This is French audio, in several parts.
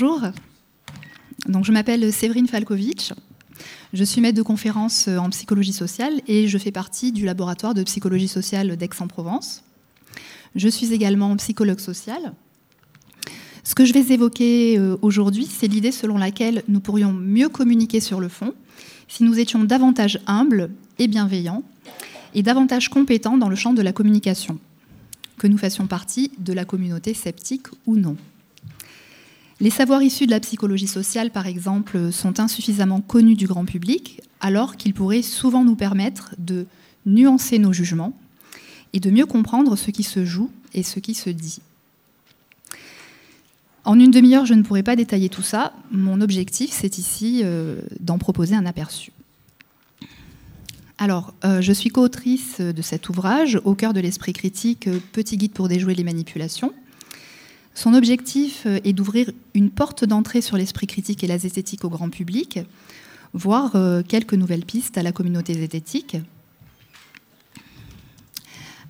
bonjour. Donc, je m'appelle Séverine Falkovitch. Je suis maître de conférence en psychologie sociale et je fais partie du laboratoire de psychologie sociale d'Aix-en-Provence. Je suis également psychologue sociale. Ce que je vais évoquer euh, aujourd'hui, c'est l'idée selon laquelle nous pourrions mieux communiquer sur le fond si nous étions davantage humbles et bienveillants et davantage compétents dans le champ de la communication, que nous fassions partie de la communauté sceptique ou non. Les savoirs issus de la psychologie sociale, par exemple, sont insuffisamment connus du grand public, alors qu'ils pourraient souvent nous permettre de nuancer nos jugements et de mieux comprendre ce qui se joue et ce qui se dit. En une demi-heure, je ne pourrai pas détailler tout ça. Mon objectif, c'est ici euh, d'en proposer un aperçu. Alors, euh, je suis co-autrice de cet ouvrage, Au cœur de l'esprit critique, Petit guide pour déjouer les manipulations. Son objectif euh, est d'ouvrir une porte d'entrée sur l'esprit critique et la zététique au grand public, voire quelques nouvelles pistes à la communauté zététique.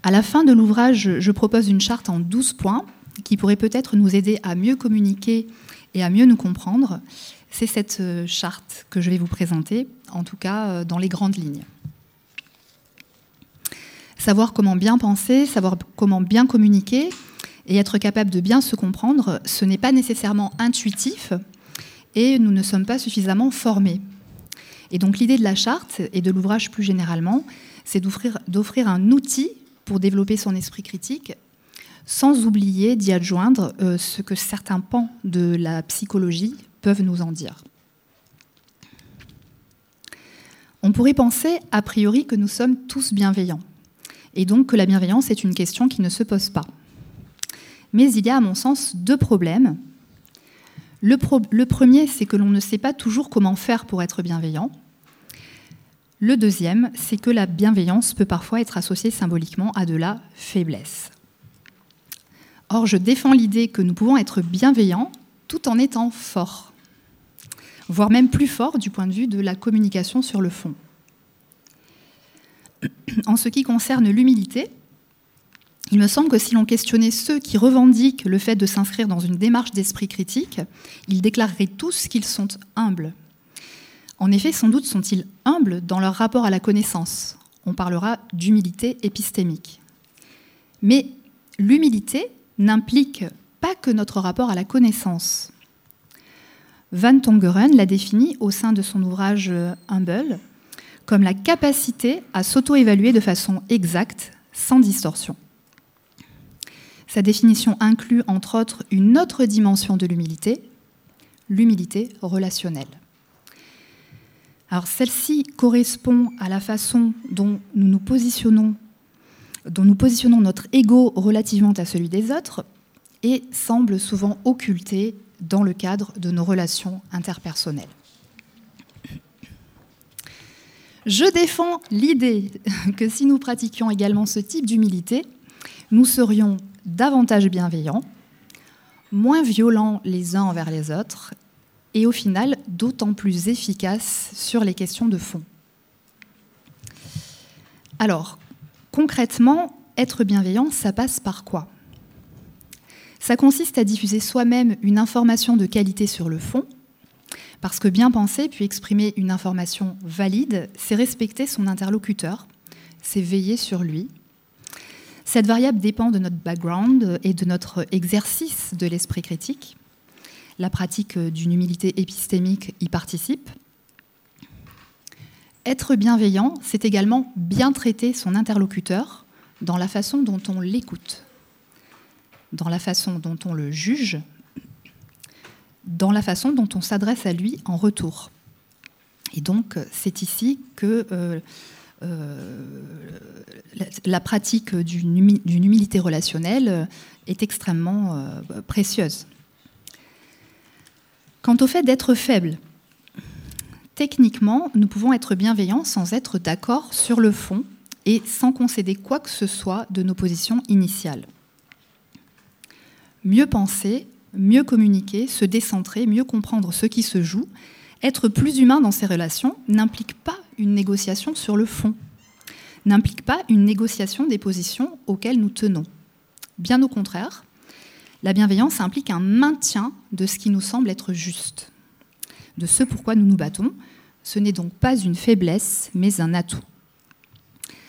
À la fin de l'ouvrage, je propose une charte en 12 points qui pourrait peut-être nous aider à mieux communiquer et à mieux nous comprendre. C'est cette euh, charte que je vais vous présenter, en tout cas euh, dans les grandes lignes. Savoir comment bien penser, savoir comment bien communiquer et être capable de bien se comprendre, ce n'est pas nécessairement intuitif et nous ne sommes pas suffisamment formés. Et donc l'idée de la charte et de l'ouvrage plus généralement, c'est d'offrir un outil pour développer son esprit critique sans oublier d'y adjoindre euh, ce que certains pans de la psychologie peuvent nous en dire. On pourrait penser a priori que nous sommes tous bienveillants, et donc que la bienveillance est une question qui ne se pose pas. Mais il y a à mon sens deux problèmes. Le, premier, c'est que l'on ne sait pas toujours comment faire pour être bienveillant. Le deuxième, c'est que la bienveillance peut parfois être associée symboliquement à de la faiblesse. Or, je défends l'idée que nous pouvons être bienveillants tout en étant forts, voire même plus forts du point de vue de la communication sur le fond. En ce qui concerne l'humilité, il me semble que si l'on questionnait ceux qui revendiquent le fait de s'inscrire dans une démarche d'esprit critique, ils déclareraient tous qu'ils sont humbles. En effet, sans doute sont-ils humbles dans leur rapport à la connaissance. On parlera d'humilité épistémique. Mais l'humilité n'implique pas que notre rapport à la connaissance. Van Tongeren l'a défini au sein de son ouvrage Humble comme la capacité à s'auto-évaluer de façon exacte, sans distorsion. Sa définition inclut entre autres une autre dimension de l'humilité, l'humilité relationnelle. Alors celle-ci correspond à la façon dont nous nous positionnons dont nous positionnons notre ego relativement à celui des autres et semble souvent occulté dans le cadre de nos relations interpersonnelles. Je défends l'idée que si nous pratiquions également ce type d'humilité, nous serions davantage bienveillants, moins violents les uns envers les autres et au final d'autant plus efficaces sur les questions de fond. Alors, Concrètement, être bienveillant, ça passe par quoi? Ça consiste à diffuser soi-même une information de qualité sur le fond, parce que bien penser puis exprimer une information valide, c'est respecter son interlocuteur, c'est veiller sur lui. Cette variable dépend de notre background et de notre exercice de l'esprit critique. La pratique d'une humilité épistémique y participe. Être bienveillant, c'est également bien traiter son interlocuteur dans la façon dont on l'écoute, dans la façon dont on le juge, dans la façon dont on s'adresse à lui en retour. Et donc, c'est ici que euh, euh, la, pratique d'une humilité relationnelle est extrêmement euh, précieuse. Quant au fait d'être faible, Techniquement, nous pouvons être bienveillants sans être d'accord sur le fond et sans concéder quoi que ce soit de nos positions initiales. Mieux penser, mieux communiquer, se décentrer, mieux comprendre ce qui se joue, être plus humain dans ses relations n'implique pas une négociation sur le fond, n'implique pas une négociation des positions auxquelles nous tenons. Bien au contraire, La bienveillance implique un maintien de ce qui nous semble être juste, de ce pourquoi nous nous battons. Ce n'est donc pas une faiblesse, mais un atout.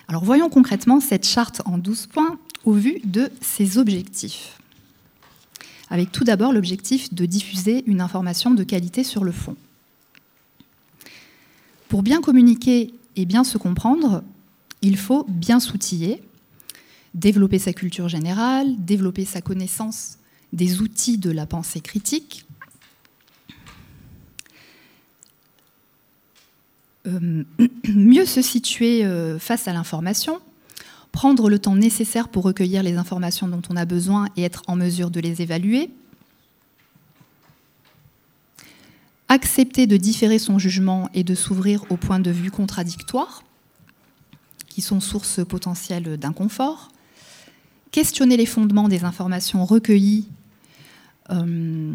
Alors voyons concrètement cette charte en 12 points au vu de ses objectifs. Avec tout d'abord l'objectif de diffuser une information de qualité sur le fond. Pour bien communiquer et bien se comprendre, il faut bien s'outiller, développer sa culture générale, développer sa connaissance des outils de la pensée critique, Euh, mieux se situer euh, face à l'information, prendre le temps nécessaire pour recueillir les informations dont on a besoin et être en mesure de les évaluer, accepter de différer son jugement et de s'ouvrir aux points de vue contradictoires, qui sont source potentielle d'inconfort, questionner les fondements des informations recueillies euh,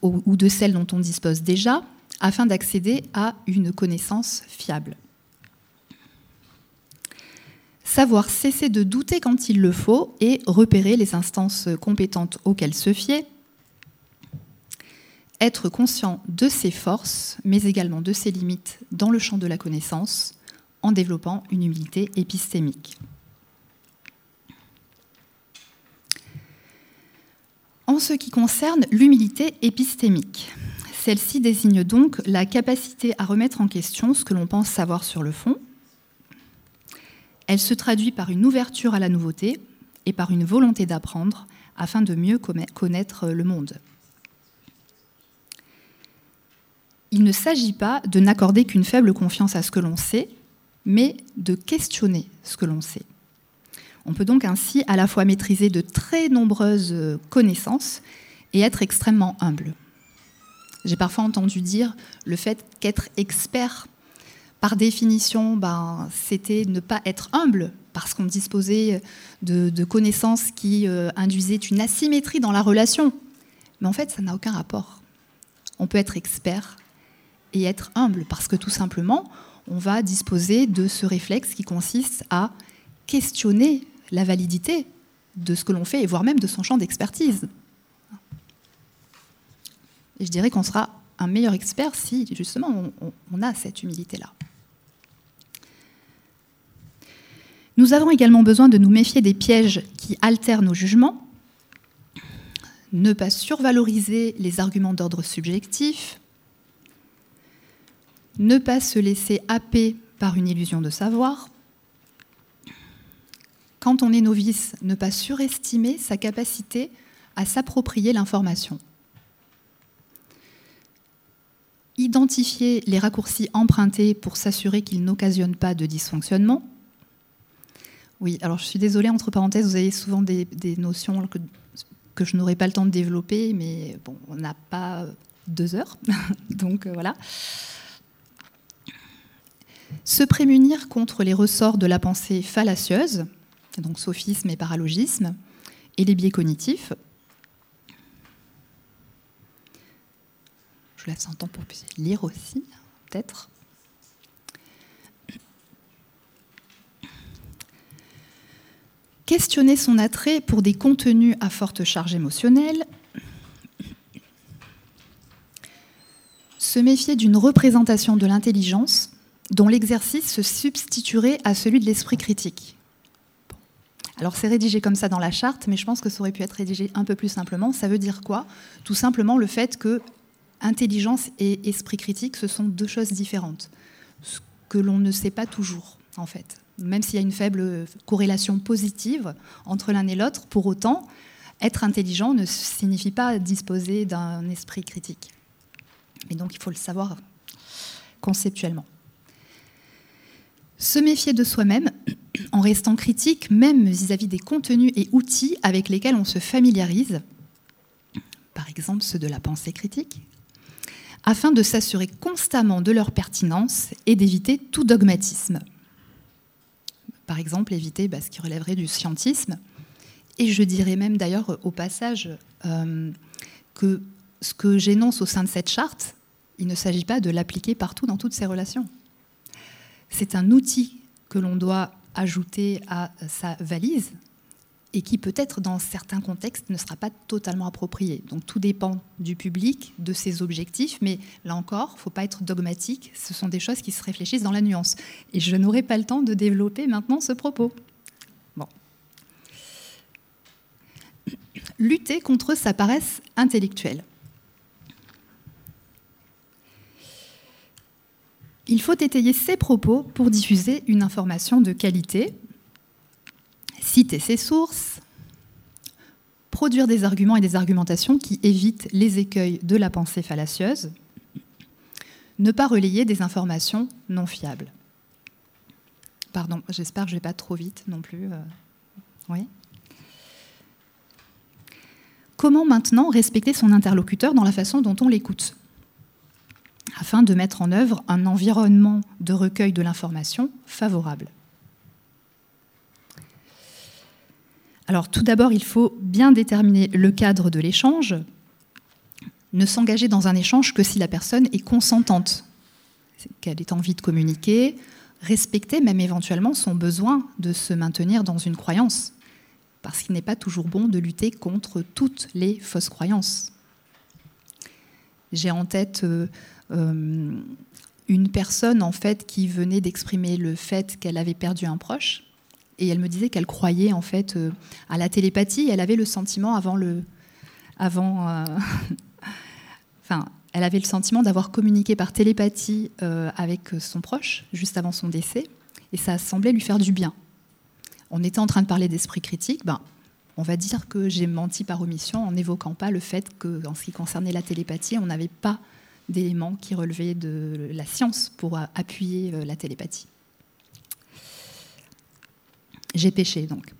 ou de celles dont on dispose déjà, afin d'accéder à une connaissance fiable. Savoir cesser de douter quand il le faut et repérer les instances compétentes auxquelles se fier. Être conscient de ses forces, mais également de ses limites dans le champ de la connaissance, en développant une humilité épistémique. En ce qui concerne l'humilité épistémique, celle-ci désigne donc la capacité à remettre en question ce que l'on pense savoir sur le fond. Elle se traduit par une ouverture à la nouveauté et par une volonté d'apprendre afin de mieux connaître le monde. Il ne s'agit pas de n'accorder qu'une faible confiance à ce que l'on sait, mais de questionner ce que l'on sait. On peut donc ainsi à la fois maîtriser de très nombreuses connaissances et être extrêmement humble. J'ai parfois entendu dire le fait qu'être expert, par définition, ben, c'était ne pas être humble, parce qu'on disposait de, connaissances qui euh, induisaient une asymétrie dans la relation. Mais en fait, ça n'a aucun rapport. On peut être expert et être humble, parce que tout simplement, on va disposer de ce réflexe qui consiste à questionner la validité de ce que l'on fait, et voire même de son champ d'expertise. Et je dirais qu'on sera un meilleur expert si justement on, a cette humilité-là. Nous avons également besoin de nous méfier des pièges qui altèrent nos jugements, ne pas survaloriser les arguments d'ordre subjectif, ne pas se laisser happer par une illusion de savoir, quand on est novice, ne pas surestimer sa capacité à s'approprier l'information. identifier les raccourcis empruntés pour s'assurer qu'ils n'occasionnent pas de dysfonctionnement. Oui, alors je suis désolée, entre parenthèses, vous avez souvent des, notions que, je n'aurai pas le temps de développer, mais on n'a pas deux heures, donc euh, voilà. Se prémunir contre les ressorts de la pensée fallacieuse, donc sophisme et paralogisme, et les biais cognitifs, Je vous laisse un temps pour lire aussi, peut-être. Questionner son attrait pour des contenus à forte charge émotionnelle. Se méfier d'une représentation de l'intelligence dont l'exercice se substituerait à celui de l'esprit critique. Alors c'est rédigé comme ça dans la charte, mais je pense que ça aurait pu être rédigé un peu plus simplement. Ça veut dire quoi? Tout simplement le fait que intelligence et esprit critique, ce sont deux choses différentes, ce que l'on ne sait pas toujours, en fait. Même s'il y a une faible corrélation positive entre l'un et l'autre, pour autant, être intelligent ne signifie pas disposer d'un esprit critique. Et donc, il faut le savoir conceptuellement. Se méfier de soi-même en restant critique, même vis-à-vis -vis des contenus et outils avec lesquels on se familiarise, par exemple ceux de la pensée critique, afin de s'assurer constamment de leur pertinence et d'éviter tout dogmatisme. Par exemple, éviter bah, ce qui relèverait du scientisme. Et je dirais même d'ailleurs au passage euh, que ce que j'énonce au sein de cette charte, il ne s'agit pas de l'appliquer partout dans toutes ces relations. C'est un outil que l'on doit ajouter à sa valise et qui peut-être dans certains contextes ne sera pas totalement approprié. Donc tout dépend du public, de ses objectifs, mais là encore, il ne faut pas être dogmatique, ce sont des choses qui se réfléchissent dans la nuance. Et je n'aurai pas le temps de développer maintenant ce propos. Bon. Lutter contre sa paresse intellectuelle. Il faut étayer ses propos pour diffuser une information de qualité, citer ses sources, produire des arguments et des argumentations qui évitent les écueils de la pensée fallacieuse, ne pas relayer des informations non fiables. Pardon, j'espère que je ne vais pas trop vite non plus. Euh, oui. Comment maintenant respecter son interlocuteur dans la façon dont on l'écoute? Afin de mettre en œuvre un environnement de recueil de l'information favorable. Alors tout d'abord, il faut bien déterminer le cadre de l'échange, ne s'engager dans un échange que si la personne est consentante, qu'elle ait envie de communiquer, respecter même éventuellement son besoin de se maintenir dans une croyance, parce qu'il n'est pas toujours bon de lutter contre toutes les fausses croyances. J'ai en tête euh, une personne en fait qui venait d'exprimer le fait qu'elle avait perdu un proche et elle me disait qu'elle croyait en fait euh, à la télépathie. Elle avait le sentiment avant le, avant, euh, elle avait le sentiment d'avoir communiqué par télépathie avec son proche juste avant son décès et ça semblait lui faire du bien. On était en train de parler d'esprit critique, ben, on va dire que j'ai menti par omission en n'évoquant pas le fait que, en ce qui concernait la télépathie, on n'avait pas d'éléments qui relevaient de la science pour appuyer euh, la télépathie. J'ai péché donc.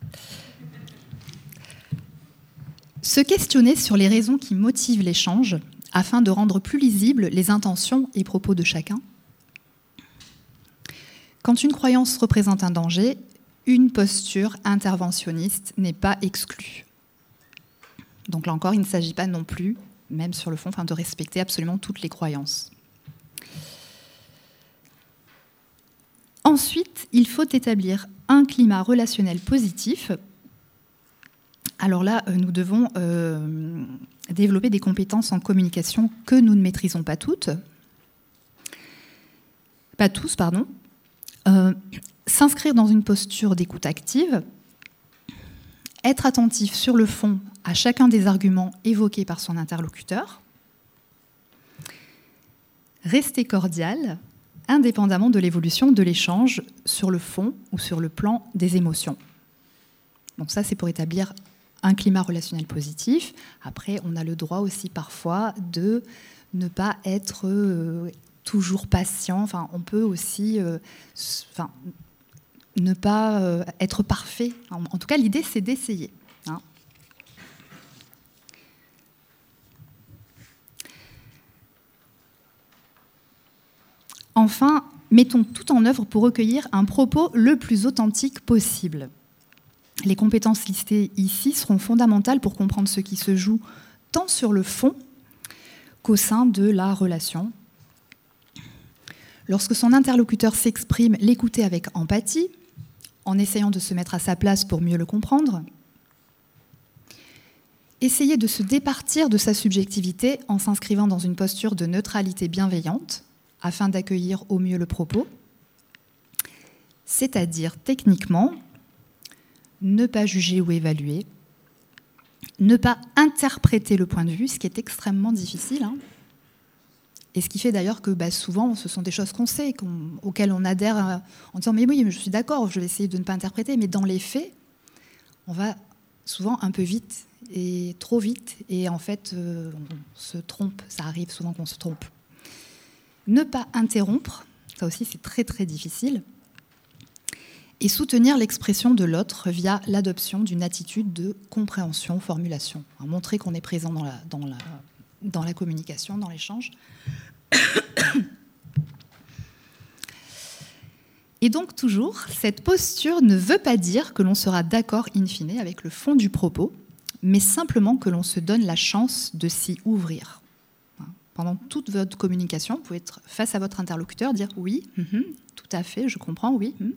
Se questionner sur les raisons qui motivent l'échange afin de rendre plus lisibles les intentions et propos de chacun. Quand une croyance représente un danger, une posture interventionniste n'est pas exclue. Donc là encore, il ne s'agit pas non plus même sur le fond, enfin, de respecter absolument toutes les croyances. Ensuite, il faut établir un climat relationnel positif. Alors là, euh, nous devons euh, développer des compétences en communication que nous ne maîtrisons pas toutes. Pas tous, pardon. Euh, s'inscrire dans une posture d'écoute active, être attentif sur le fond à chacun des arguments évoqués par son interlocuteur, rester cordial, indépendamment de l'évolution de l'échange sur le fond ou sur le plan des émotions. Donc ça, c'est pour établir un climat relationnel positif. Après, on a le droit aussi parfois de ne pas être euh, toujours patient. On peut aussi euh, ne pas euh, être parfait. En, tout cas, l'idée, c'est d'essayer. Hein. Enfin, mettons tout en œuvre pour recueillir un propos le plus authentique possible. Les compétences listées ici seront fondamentales pour comprendre ce qui se joue tant sur le fond qu'au sein de la relation. Lorsque son interlocuteur s'exprime, l'écouter avec empathie, en essayant de se mettre à sa place pour mieux le comprendre. Essayer de se départir de sa subjectivité en s'inscrivant dans une posture de neutralité bienveillante afin d'accueillir au mieux le propos. C'est-à-dire techniquement ne pas juger ou évaluer, ne pas interpréter le point de vue, ce qui est extrêmement difficile. Hein. Et ce qui fait d'ailleurs que bah, souvent, ce sont des choses qu'on sait, auxquelles on adhère euh, en disant Mais oui, je suis d'accord, je vais essayer de ne pas interpréter. Mais dans les faits, on va souvent un peu vite et trop vite. Et en fait, euh, on se trompe. Ça arrive souvent qu'on se trompe. Ne pas interrompre, ça aussi c'est très très difficile. Et soutenir l'expression de l'autre via l'adoption d'une attitude de compréhension, formulation. montrer qu'on est présent dans la communication, dans l'échange. Et donc toujours, cette posture ne veut pas dire que l'on sera d'accord in fine avec le fond du propos, mais simplement que l'on se donne la chance de s'y ouvrir. Pendant toute votre communication, vous pouvez être face à votre interlocuteur, dire oui, mhm, tout à fait, je comprends, oui. Mhm.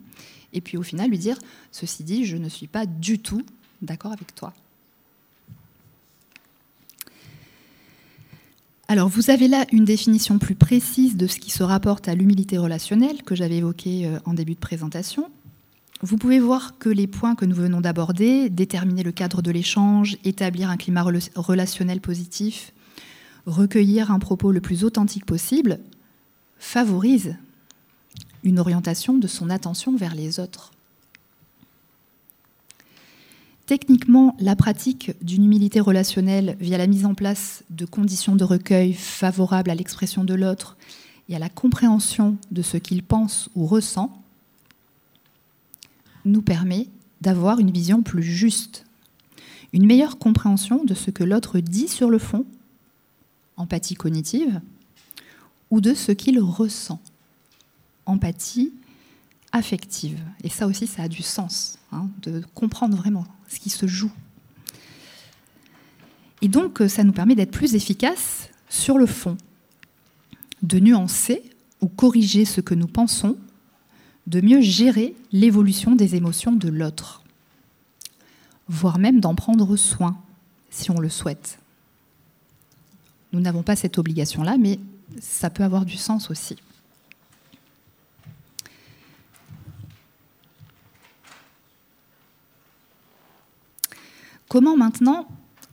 Et puis au final lui dire, ceci dit, je ne suis pas du tout d'accord avec toi. Alors, vous avez là une définition plus précise de ce qui se rapporte à l'humilité relationnelle que j'avais évoquée euh, en début de présentation. Vous pouvez voir que les points que nous venons d'aborder, déterminer le cadre de l'échange, établir un climat relationnel positif, recueillir un propos le plus authentique possible, favorisent une orientation de son attention vers les autres. Techniquement, la pratique d'une humilité relationnelle via la mise en place de conditions de recueil favorables à l'expression de l'autre et à la compréhension de ce qu'il pense ou ressent nous permet d'avoir une vision plus juste, une meilleure compréhension de ce que l'autre dit sur le fond, empathie cognitive, ou de ce qu'il ressent, empathie affective. Et ça aussi, ça a du sens, hein, de comprendre vraiment ce qui se joue. Et donc, ça nous permet d'être plus efficaces sur le fond, de nuancer ou corriger ce que nous pensons de mieux gérer l'évolution des émotions de l'autre, voire même d'en prendre soin si on le souhaite. Nous n'avons pas cette obligation-là, mais ça peut avoir du sens aussi. Comment maintenant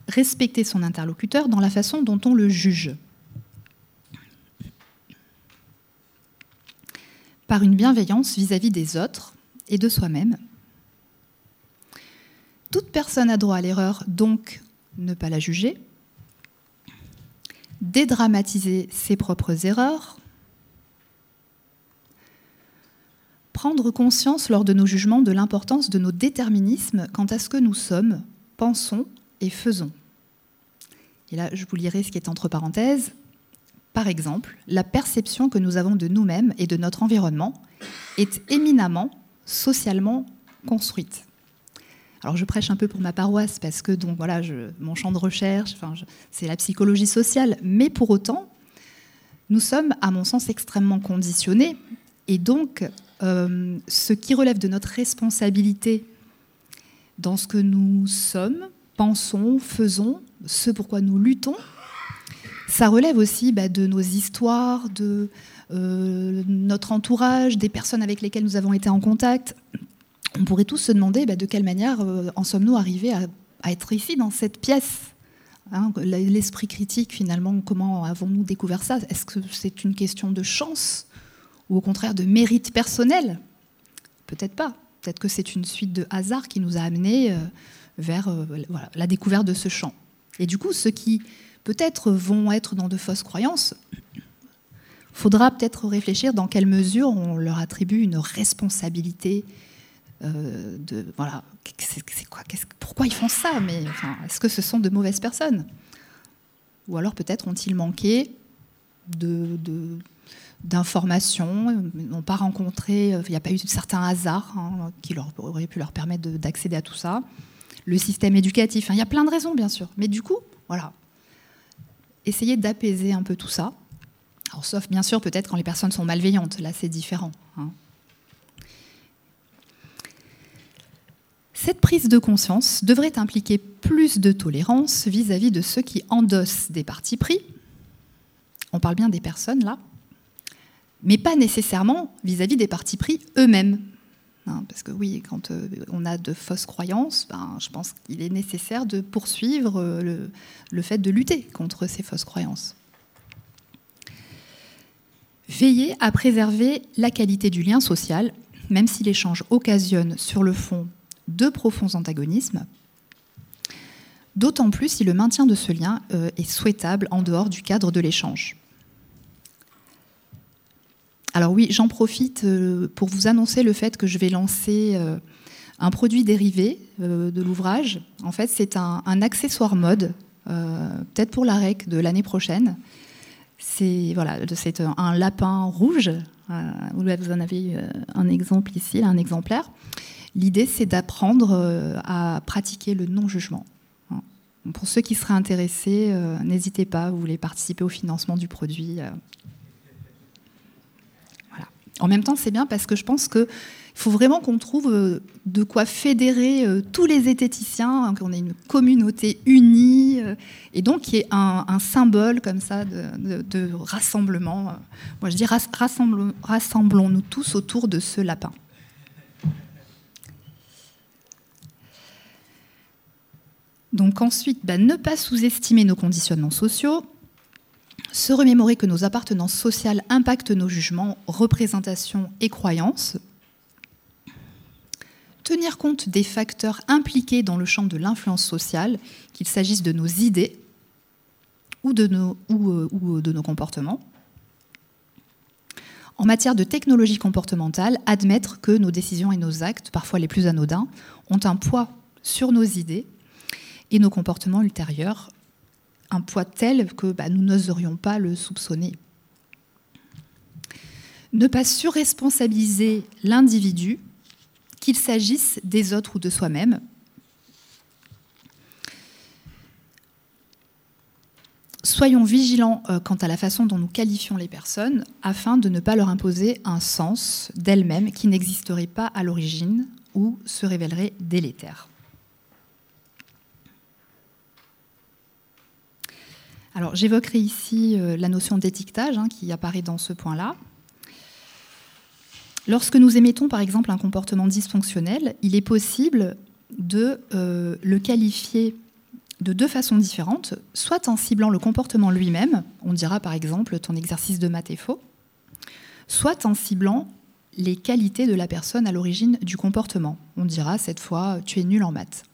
respecter son interlocuteur dans la façon dont on le juge? Par une bienveillance vis-à-vis des autres et de soi-même. Toute personne a droit à l'erreur, donc ne pas la juger. Dédramatiser ses propres erreurs. Prendre conscience lors de nos jugements de l'importance de nos déterminismes quant à ce que nous sommes, pensons et faisons. Et là, je vous lirai ce qui est entre parenthèses. Par exemple, la perception que nous avons de nous-mêmes et de notre environnement est éminemment socialement construite. Alors je prêche un peu pour ma paroisse parce que donc voilà, mon champ de recherche, enfin, c'est la psychologie sociale, mais pour autant, nous sommes, à mon sens, extrêmement conditionnés, et donc euh, ce qui relève de notre responsabilité dans ce que nous sommes, pensons, faisons, ce pourquoi nous luttons, ça relève aussi bah, de nos histoires, de euh, notre entourage, des personnes avec lesquelles nous avons été en contact. On pourrait tous se demander bah, de quelle manière euh, en sommes-nous arrivés à, être ici, dans cette pièce hein, L'esprit critique, finalement, comment avons-nous découvert ça? Est-ce que c'est une question de chance ou au contraire de mérite personnel? Peut-être pas. Peut-être que c'est une suite de hasards qui nous a amenés euh, vers la découverte de ce champ. Et du coup, ce qui peut-être vont être dans de fausses croyances, faudra peut-être réfléchir dans quelle mesure on leur attribue une responsabilité euh, de voilà c'est quoi pourquoi ils font ça mais est-ce que ce sont de mauvaises personnes? Ou alors peut-être ont-ils manqué de, d'informations, n'ont pas rencontré, il n'y a pas eu certains hasards hein, qui leur, auraient pu leur permettre d'accéder à tout ça. Le système éducatif, hein, il y a plein de raisons bien sûr, mais du coup, voilà, essayer d'apaiser un peu tout ça. Alors, sauf bien sûr peut-être quand les personnes sont malveillantes, là c'est différent. Hein. Cette prise de conscience devrait impliquer plus de tolérance vis-à-vis de ceux qui endossent des partis pris. On parle bien des personnes là, mais pas nécessairement vis-à-vis des partis pris eux-mêmes. Hein, parce que oui, quand euh, on a de fausses croyances, ben, je pense qu'il est nécessaire de poursuivre euh, le, fait de lutter contre ces fausses croyances. Veiller à préserver la qualité du lien social, même si l'échange occasionne sur le fond de profonds antagonismes, d'autant plus si le maintien de ce lien euh, est souhaitable en dehors du cadre de l'échange. Alors oui, j'en profite euh, pour vous annoncer le fait que je vais lancer euh, un produit dérivé de l'ouvrage. En fait, c'est un, accessoire mode, peut-être pour la REC de l'année prochaine. C'est un lapin rouge. Vous en avez un exemple ici, un exemplaire. L'idée, c'est d'apprendre à pratiquer le non-jugement. Hein. Pour ceux qui seraient intéressés, n'hésitez pas, vous voulez participer au financement du produit, En même temps, c'est bien parce que je pense qu'il faut vraiment qu'on trouve euh, de quoi fédérer euh, tous les zététiciens, hein, qu'on ait une communauté unie, euh, et donc qui est un, un, symbole comme ça de, rassemblement. Moi, je dis rassemblons-nous tous autour de ce lapin. Donc ensuite, bah, ne pas sous-estimer nos conditionnements sociaux, se remémorer que nos appartenances sociales impactent nos jugements, représentations et croyances, tenir compte des facteurs impliqués dans le champ de l'influence sociale, qu'il s'agisse de nos idées ou de nos, ou, euh, ou de nos comportements. En matière de technologie comportementale, admettre que nos décisions et nos actes, parfois les plus anodins, ont un poids sur nos idées et nos comportements ultérieurs un poids tel que bah, nous n'oserions pas le soupçonner. Ne pas surresponsabiliser l'individu, qu'il s'agisse des autres ou de soi-même. Soyons vigilants euh, quant à la façon dont nous qualifions les personnes afin de ne pas leur imposer un sens d'elles-mêmes qui n'existerait pas à l'origine ou se révélerait délétère. J'évoquerai ici euh, la notion d'étiquetage hein, qui apparaît dans ce point-là. Lorsque nous émettons par exemple un comportement dysfonctionnel, il est possible de euh, le qualifier de deux façons différentes, soit en ciblant le comportement lui-même, on dira par exemple ton exercice de maths est faux, soit en ciblant les qualités de la personne à l'origine du comportement. On dira cette fois tu es nul en maths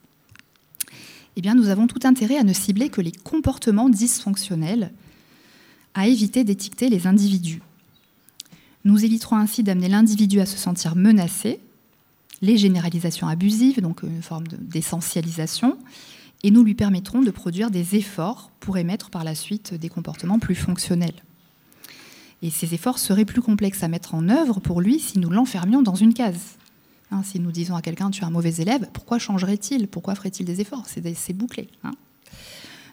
eh nous avons tout intérêt à ne cibler que les comportements dysfonctionnels, à éviter d'étiqueter les individus. Nous éviterons ainsi d'amener l'individu à se sentir menacé, les généralisations abusives, donc une forme d'essentialisation, et nous lui permettrons de produire des efforts pour émettre par la suite des comportements plus fonctionnels. Et ces efforts seraient plus complexes à mettre en œuvre pour lui si nous l'enfermions dans une case. Hein, si nous disons à quelqu'un tu es un mauvais élève, pourquoi changerait-il? Pourquoi ferait-il des efforts? C'est bouclé. Hein.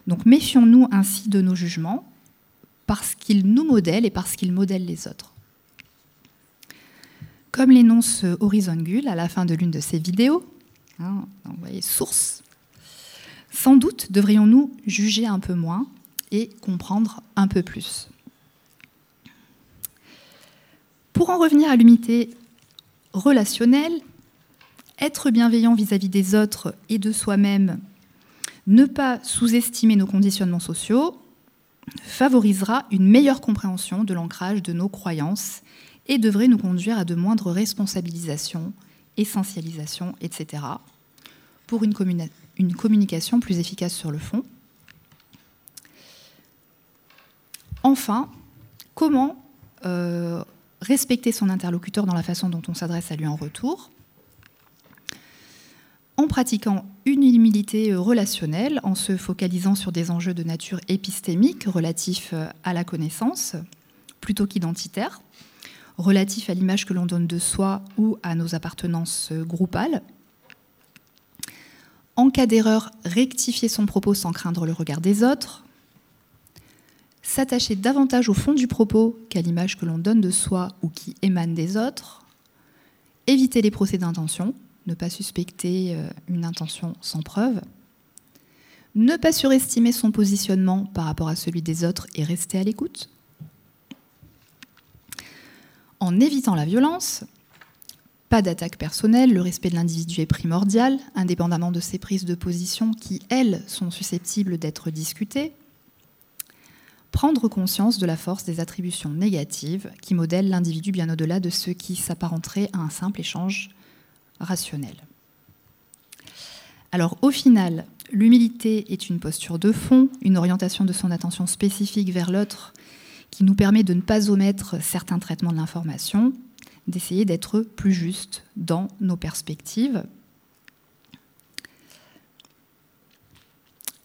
Donc méfions-nous ainsi de nos jugements parce qu'ils nous modèlent et parce qu'ils modèlent les autres. Comme l'énonce Horizon Gull à la fin de l'une de ses vidéos, hein, vous voyez, source, sans doute devrions-nous juger un peu moins et comprendre un peu plus. Pour en revenir à l'unité relationnelle, être bienveillant vis-à-vis des autres et de soi-même, ne pas sous-estimer nos conditionnements sociaux, favorisera une meilleure compréhension de l'ancrage de nos croyances et devrait nous conduire à de moindres responsabilisations, essentialisations, etc., pour une, une communication plus efficace sur le fond. Enfin, comment euh, respecter son interlocuteur dans la façon dont on s'adresse à lui en retour en pratiquant une humilité relationnelle, en se focalisant sur des enjeux de nature épistémique relatifs à la connaissance, plutôt qu'identitaire, relatifs à l'image que l'on donne de soi ou à nos appartenances groupales. En cas d'erreur, rectifier son propos sans craindre le regard des autres. S'attacher davantage au fond du propos qu'à l'image que l'on donne de soi ou qui émane des autres. Éviter les procès d'intention, ne pas suspecter euh, une intention sans preuve, ne pas surestimer son positionnement par rapport à celui des autres et rester à l'écoute, en évitant la violence, pas d'attaque personnelle, le respect de l'individu est primordial, indépendamment de ses prises de position qui, elles, sont susceptibles d'être discutées. Prendre conscience de la force des attributions négatives qui modèlent l'individu bien au-delà de ce qui s'apparenterait à un simple échange rationnel. Alors au final, l'humilité est une posture de fond, une orientation de son attention spécifique vers l'autre qui nous permet de ne pas omettre certains traitements de l'information, d'essayer d'être plus juste dans nos perspectives.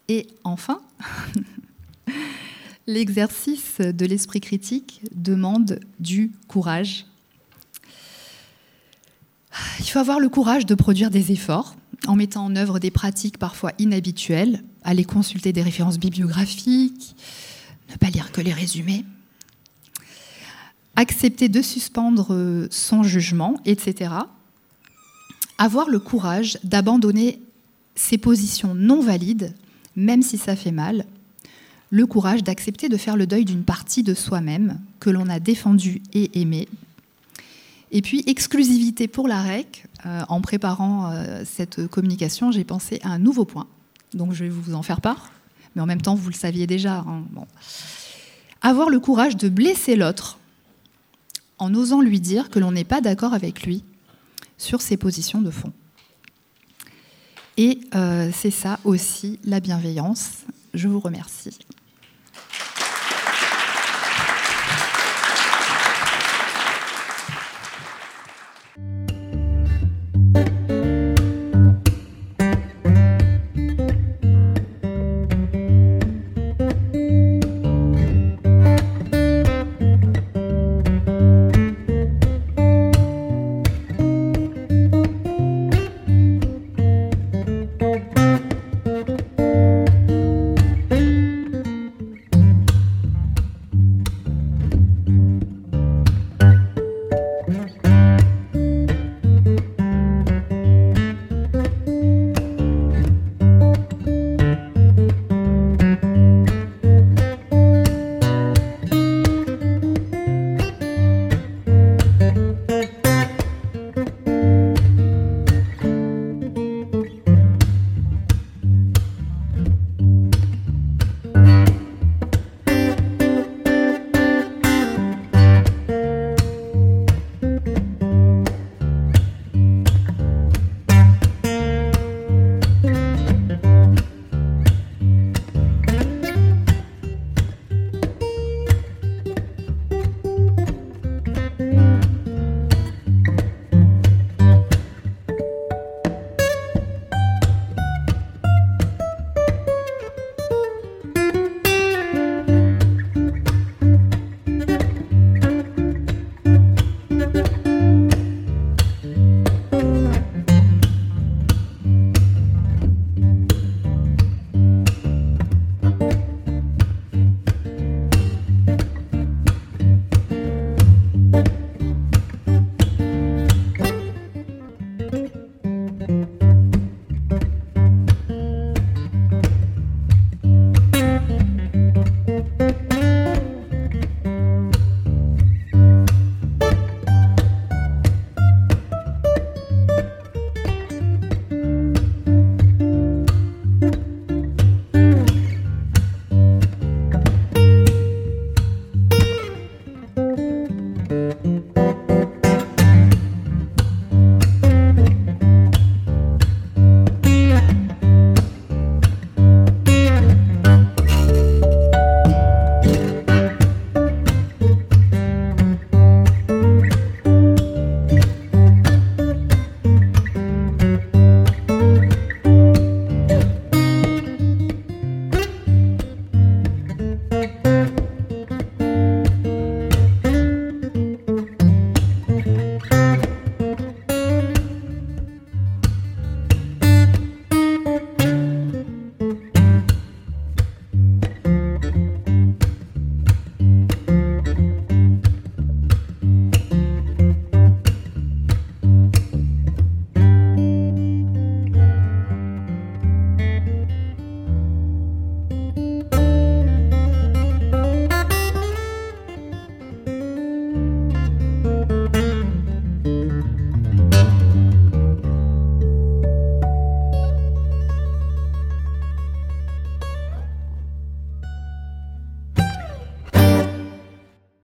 Et enfin, l'exercice de l'esprit critique demande du courage il faut avoir le courage de produire des efforts en mettant en œuvre des pratiques parfois inhabituelles, aller consulter des références bibliographiques, ne pas lire que les résumés, accepter de suspendre son jugement, etc. Avoir le courage d'abandonner ses positions non valides, même si ça fait mal. Le courage d'accepter de faire le deuil d'une partie de soi-même que l'on a défendue et aimée. Et puis, exclusivité pour la REC. Euh, en préparant euh, cette communication, j'ai pensé à un nouveau point. Donc, je vais vous en faire part. Mais en même temps, vous le saviez déjà. Hein. Avoir le courage de blesser l'autre en osant lui dire que l'on n'est pas d'accord avec lui sur ses positions de fond. Et euh, c'est ça aussi la bienveillance. Je vous remercie.